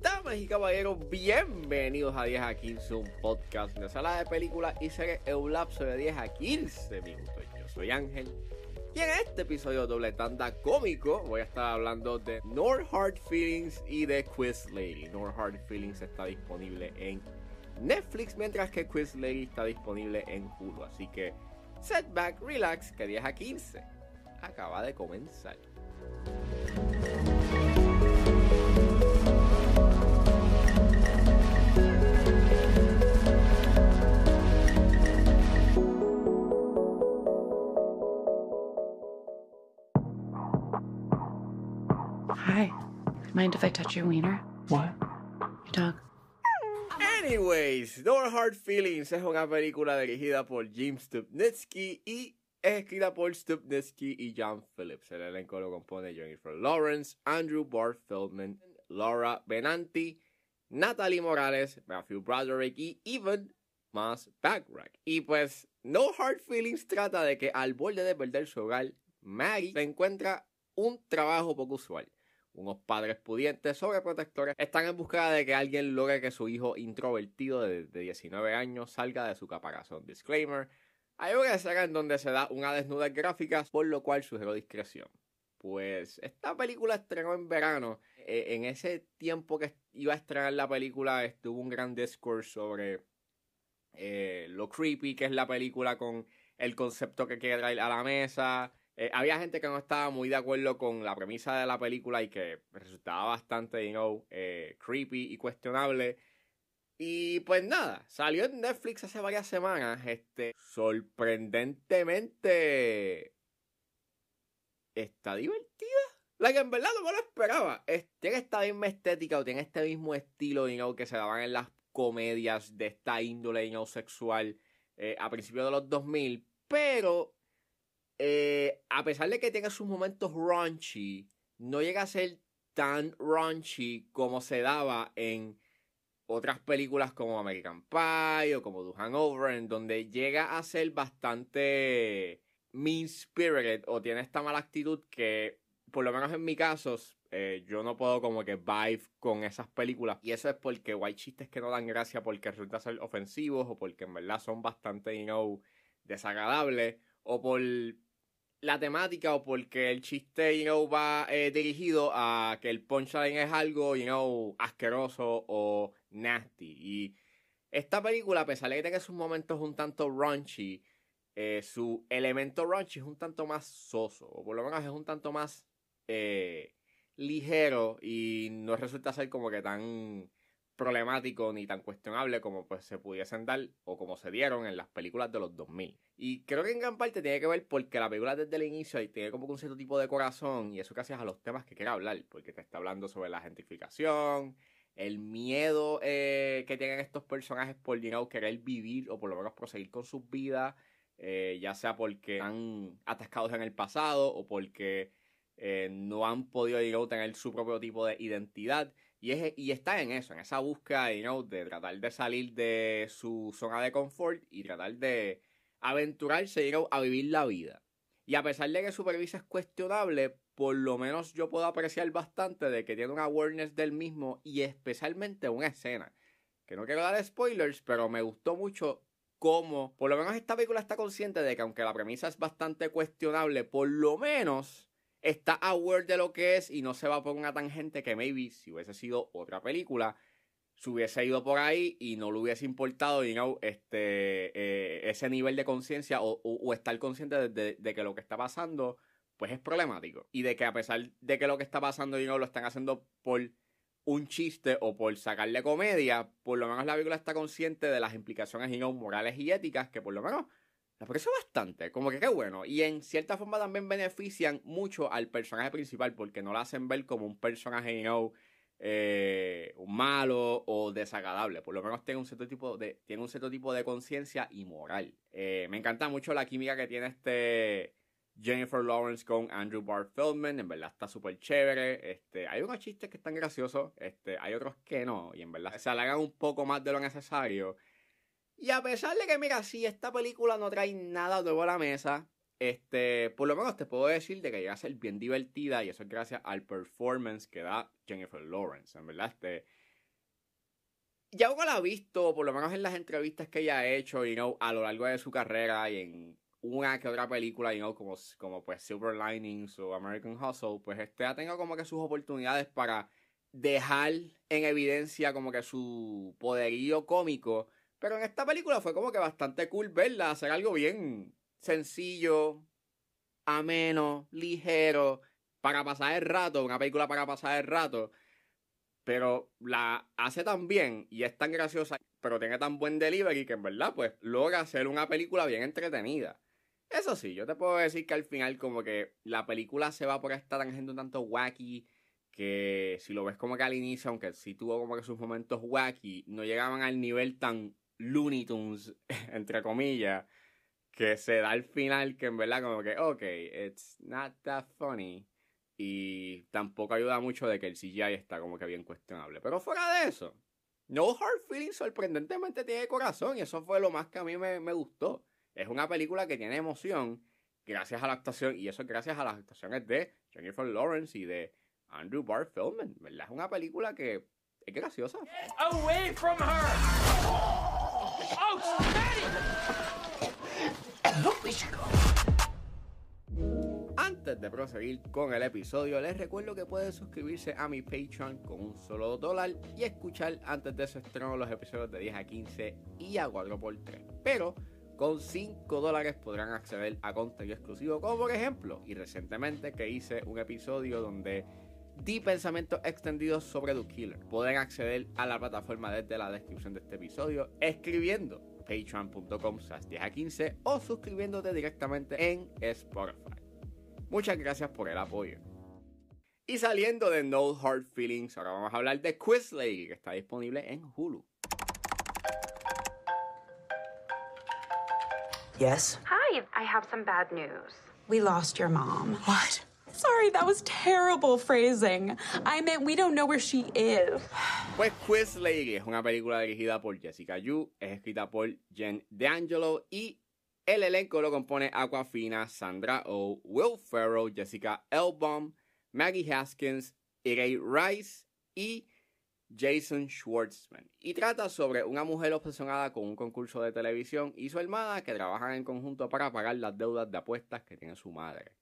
Damas y caballeros, bienvenidos a 10 a 15, un podcast de sala de películas y series en un lapso de 10 a 15 minutos. Yo soy Ángel y en este episodio doble tanda cómico voy a estar hablando de No Hard Feelings y de Quiz Lady. No Hard Feelings está disponible en Netflix, mientras que Quiz Lady está disponible en Hulu. Así que setback, relax, que 10 a 15 acaba de comenzar. Hi. Mind if I touch your wiener? What? Your dog. Anyways, No Hard Feelings es una película dirigida por Jim Stupnitsky y escrita por Stupnitsky y John Phillips. El elenco lo compone Jennifer Lawrence, Andrew Barth Feldman, Laura Benanti, Natalie Morales, Matthew Broderick y Evan Moss Backrack. Y pues, No Hard Feelings trata de que al borde de perder su hogar, Maggie se encuentra un trabajo poco usual. Unos padres pudientes sobreprotectores están en busca de que alguien logre que su hijo introvertido de, de 19 años salga de su caparazón. Disclaimer. Hay una escena en donde se da una desnudez gráfica, por lo cual sugiero discreción. Pues esta película estrenó en verano. Eh, en ese tiempo que iba a estrenar la película estuvo un gran discourse sobre eh, lo creepy que es la película con el concepto que quiere traer a la mesa. Eh, había gente que no estaba muy de acuerdo con la premisa de la película y que resultaba bastante, you know, eh, creepy y cuestionable. Y pues nada, salió en Netflix hace varias semanas. Este, sorprendentemente. Está divertida. La que en verdad no me lo esperaba. Es- tiene esta misma estética o tiene este mismo estilo, you que se daban en las comedias de esta índole, you sexual eh, a principios de los 2000. Pero eh, a pesar de que tenga sus momentos raunchy, no llega a ser tan raunchy como se daba en otras películas como American Pie o como The Hangover, en donde llega a ser bastante mean spirited o tiene esta mala actitud que, por lo menos en mi caso, eh, yo no puedo como que vibe con esas películas. Y eso es porque hay chistes que no dan gracia porque resultan ser ofensivos o porque en verdad son bastante, desagradables o por la temática o porque el chiste, you know, va eh, dirigido a que el punchline es algo, you know, asqueroso o nasty. Y esta película, a pesar de que tenga sus momentos un tanto raunchy, eh, su elemento raunchy es un tanto más soso, o por lo menos es un tanto más eh, ligero y no resulta ser como que tan problemático ni tan cuestionable como pues se pudiesen dar o como se dieron en las películas de los 2000. Y creo que en gran parte tiene que ver porque la película desde el inicio tiene como un cierto tipo de corazón y eso gracias a los temas que quiere hablar, porque te está hablando sobre la gentrificación, el miedo eh, que tienen estos personajes por know, querer vivir o por lo menos proseguir con sus vidas, eh, ya sea porque están atascados en el pasado o porque eh, no han podido know, tener su propio tipo de identidad. Y, es, y está en eso, en esa búsqueda you know, de tratar de salir de su zona de confort y tratar de aventurarse you know, a vivir la vida. Y a pesar de que su premisa es cuestionable, por lo menos yo puedo apreciar bastante de que tiene una awareness del mismo y especialmente una escena. Que no quiero dar spoilers, pero me gustó mucho cómo, por lo menos esta película está consciente de que aunque la premisa es bastante cuestionable, por lo menos está aware de lo que es y no se va por una tangente que maybe si hubiese sido otra película se hubiese ido por ahí y no le hubiese importado you know, este, eh, ese nivel de conciencia o, estar consciente de, que lo que está pasando pues es problemático. Y de que a pesar de que lo que está pasando you know, lo están haciendo por un chiste o por sacarle comedia, por lo menos la película está consciente de las implicaciones you know, morales y éticas que por lo menos aprecio bastante, como que qué bueno. Y en cierta forma también benefician mucho al personaje principal porque no lo hacen ver como un personaje, you know, eh, malo o desagradable. Por lo menos tiene un cierto tipo de, tiene un cierto tipo de conciencia y moral. Eh, me encanta mucho la química que tiene este Jennifer Lawrence con Andrew Barth Feldman. En verdad está súper chévere. Este, hay unos chistes que están graciosos, este, hay otros que no. Y en verdad se alargan un poco más de lo necesario. Y a pesar de que, mira, si esta película no trae nada nuevo a la mesa, este, por lo menos te puedo decir de que llega a ser bien divertida y eso es gracias al performance que da Jennifer Lawrence, en verdad, este... Ya uno la ha visto, por lo menos en las entrevistas que ella ha hecho, you know, a lo largo de su carrera y en una que otra película, you know, como, como pues Silver Linings o American Hustle, pues este ha tenido como que sus oportunidades para dejar en evidencia como que su poderío cómico, pero en esta película fue como que bastante cool verla, hacer algo bien sencillo, ameno, ligero, para pasar el rato, una película para pasar el rato, pero la hace tan bien y es tan graciosa, pero tiene tan buen delivery que en verdad pues logra hacer una película bien entretenida. Eso sí, yo te puedo decir que al final como que la película se va por esta tangente un tanto wacky, que si lo ves como que al inicio, aunque sí tuvo como que sus momentos wacky, no llegaban al nivel tan Looney Tunes, entre comillas, que se da al final que en verdad como que, ok, it's not that funny. Y tampoco ayuda mucho de que el CGI está como que bien cuestionable. Pero fuera de eso, No Hard Feelings sorprendentemente tiene corazón y eso fue lo más que a mí me, me gustó. Es una película que tiene emoción gracias a la actuación y eso es gracias a las actuaciones de Jennifer Lawrence y de Andrew Barr Feldman, ¿verdad? Es una película que es graciosa. Away from her! Antes de proseguir con el episodio, les recuerdo que pueden suscribirse a mi Patreon con un solo dólar y escuchar antes de su estreno los episodios de 10 a 15 y a 4x3. Pero con 5 dólares podrán acceder a contenido exclusivo, como por ejemplo, y recientemente que hice un episodio donde di pensamientos extendidos sobre The Killer. Pueden acceder a la plataforma desde la descripción de este episodio escribiendo patreon.com 10 a 15 o suscribiéndote directamente en Spotify. Muchas gracias por el apoyo. Y saliendo de No Hard Feelings, ahora vamos a hablar de Quiz Lady, que está disponible en Hulu. Yes? Hi, I have some bad news. We lost your mom. What? Sorry, that was terrible phrasing. I meant we don't know where she is. Pues Quiz Lady es una película dirigida por Jessica Yu, es escrita por Jen D'Angelo y el elenco lo compone Aquafina, Sandra Oh, Will Ferrell, Jessica Elbaum, Maggie Haskins, Irene Rice y Jason Schwartzman. Y trata sobre una mujer obsesionada con un concurso de televisión y su hermana que trabajan en conjunto para pagar las deudas de apuestas que tiene su madre.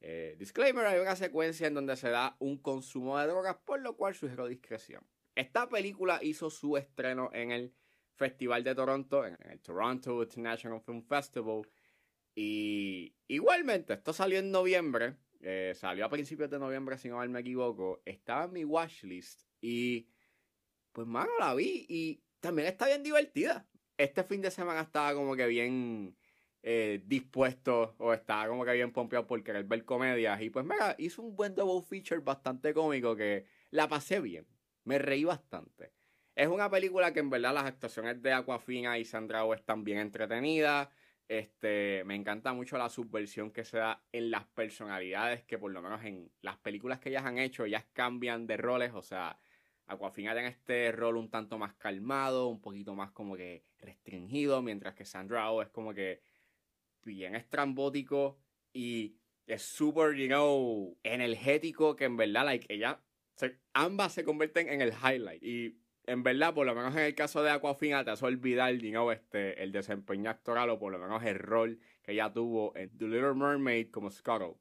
Eh, disclaimer, hay una secuencia en donde se da un consumo de drogas, por lo cual sugiero discreción. Esta película hizo su estreno en el Festival de Toronto, en el Toronto International Film Festival. Y igualmente, esto salió en noviembre, eh, salió a principios de noviembre, si no me equivoco. Estaba en mi watchlist y, pues, mano, la vi y también está bien divertida. Este fin de semana estaba como que bien eh, dispuesto o estaba como que bien pompeado por querer ver comedias. Y pues, mira, hizo un buen double feature bastante cómico que la pasé bien. Me reí bastante. Es una película que en verdad las actuaciones de Aquafina y Sandra Oh están bien entretenidas. Este, me encanta mucho la subversión que se da en las personalidades que por lo menos en las películas que ellas han hecho, ellas cambian de roles, o sea, Aquafina tiene este rol un tanto más calmado, un poquito más como que restringido, mientras que Sandra Oh es como que bien estrambótico y es súper, you know, energético, que en verdad, like, ella, se, ambas se convierten en el highlight. Y en verdad, por lo menos en el caso de Aquafina, te hace olvidar, you know, este, el desempeño actoral o por lo menos el rol que ella tuvo en The Little Mermaid como Scuttle.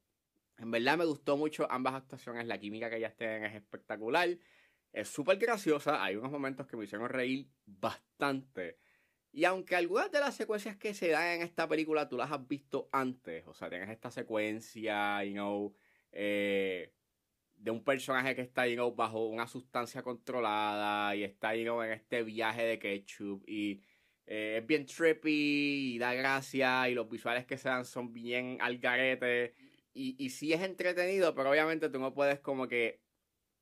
En verdad me gustó mucho ambas actuaciones, la química que ellas tienen es espectacular. Es súper graciosa, hay unos momentos que me hicieron reír bastante. Y aunque algunas de las secuencias que se dan en esta película tú las has visto antes, o sea, tienes esta secuencia, you know, eh, de un personaje que está, you know, bajo una sustancia controlada y está, you know, en este viaje de ketchup y eh, es bien trippy y da gracia y los visuales que se dan son bien al garete y, y sí es entretenido, pero obviamente tú no puedes como que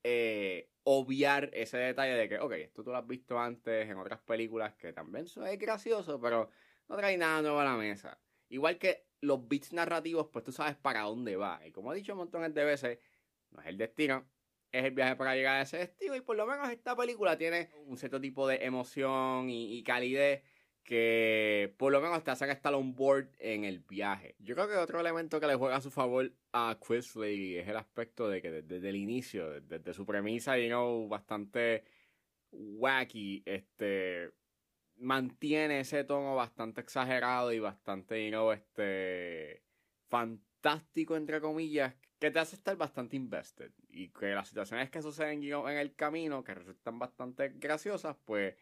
eh, obviar ese detalle de que, ok, esto tú lo has visto antes en otras películas que también son es gracioso, pero no trae nada nuevo a la mesa. Igual que los beats narrativos, pues tú sabes para dónde va. Y como he dicho montón de veces, no es el destino, es el viaje para llegar a ese destino. Y por lo menos esta película tiene un cierto tipo de emoción y, y calidez que por lo menos te hacen estar on board en el viaje. Yo creo que otro elemento que le juega a su favor a Quizley es el aspecto de que desde, el inicio, desde, su premisa, you know, bastante wacky, este mantiene ese tono bastante exagerado y bastante, you know, este fantástico entre comillas, que te hace estar bastante invested y que las situaciones que suceden en el camino, que resultan bastante graciosas, pues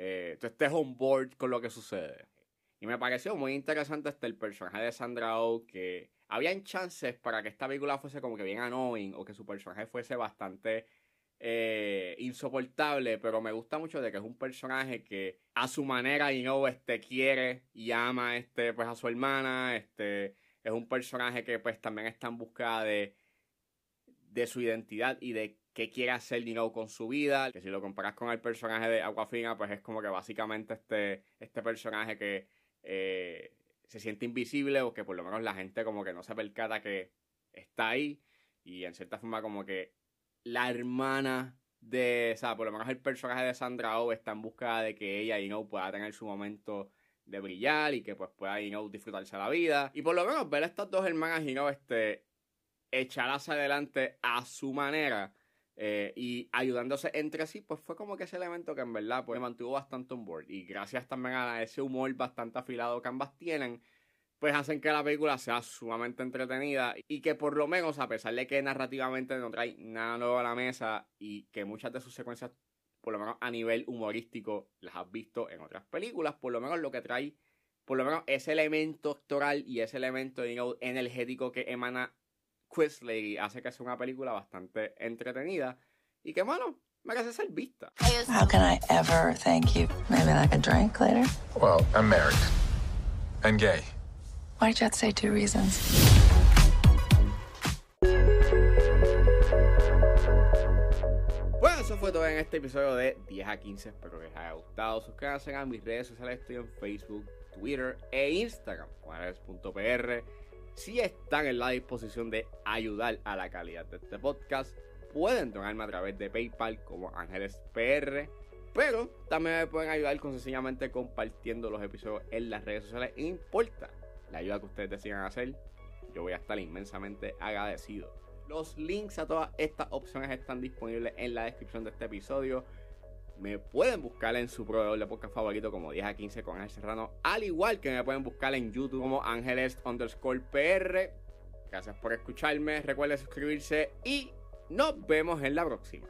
eh, tú estés on board con lo que sucede. Y me pareció muy interesante este el personaje de Sandra Oh, que habían chances para que esta película fuese como que bien annoying o que su personaje fuese bastante eh, insoportable, pero me gusta mucho de que es un personaje que a su manera, y no este, quiere y ama este, pues, a su hermana, este, es un personaje que pues también está en busca de, de su identidad y de qué quiere hacer Dino con su vida. Que si lo comparas con el personaje de Aquafina, pues es como que básicamente este, este personaje que eh, se siente invisible o que por lo menos la gente como que no se percata que está ahí. Y en cierta forma como que la hermana de, o sea, por lo menos el personaje de Sandra Oh está en busca de que ella, y no pueda tener su momento de brillar y que pues pueda, you know, disfrutarse la vida. Y por lo menos ver a estas dos hermanas, y no, este, echar hacia adelante a su manera eh, y ayudándose entre sí, pues fue como que ese elemento que en verdad pues, me mantuvo bastante on board. Y gracias también a ese humor bastante afilado que ambas tienen, pues hacen que la película sea sumamente entretenida y que por lo menos, a pesar de que narrativamente no trae nada nuevo a la mesa y que muchas de sus secuencias, por lo menos a nivel humorístico, las has visto en otras películas, por lo menos lo que trae, por lo menos ese elemento actoral y ese elemento energético que emana Quiz Lady hace que sea una película bastante entretenida y que, bueno, merece ser vista. How can I ever thank you? Maybe like a drink later? Well, I'm married. And gay. Why'd you have to say two reasons? Bueno, eso fue todo en este episodio de 10 a 15. Espero que les haya gustado. Suscríbanse a mis redes sociales. Estoy en Facebook, Twitter e Instagram. Juanes.pr si están en la disposición de ayudar a la calidad de este podcast, pueden donarme a través de PayPal como Ángeles PR. Pero también me pueden ayudar con sencillamente compartiendo los episodios en las redes sociales. Importa la ayuda que ustedes decidan hacer, yo voy a estar inmensamente agradecido. Los links a todas estas opciones están disponibles en la descripción de este episodio. Me pueden buscar en su proveedor de podcast favorito como 10 a 15 con Ángel Serrano. Al igual que me pueden buscar en YouTube como Ángeles underscore PR. Gracias por escucharme. Recuerden suscribirse y nos vemos en la próxima.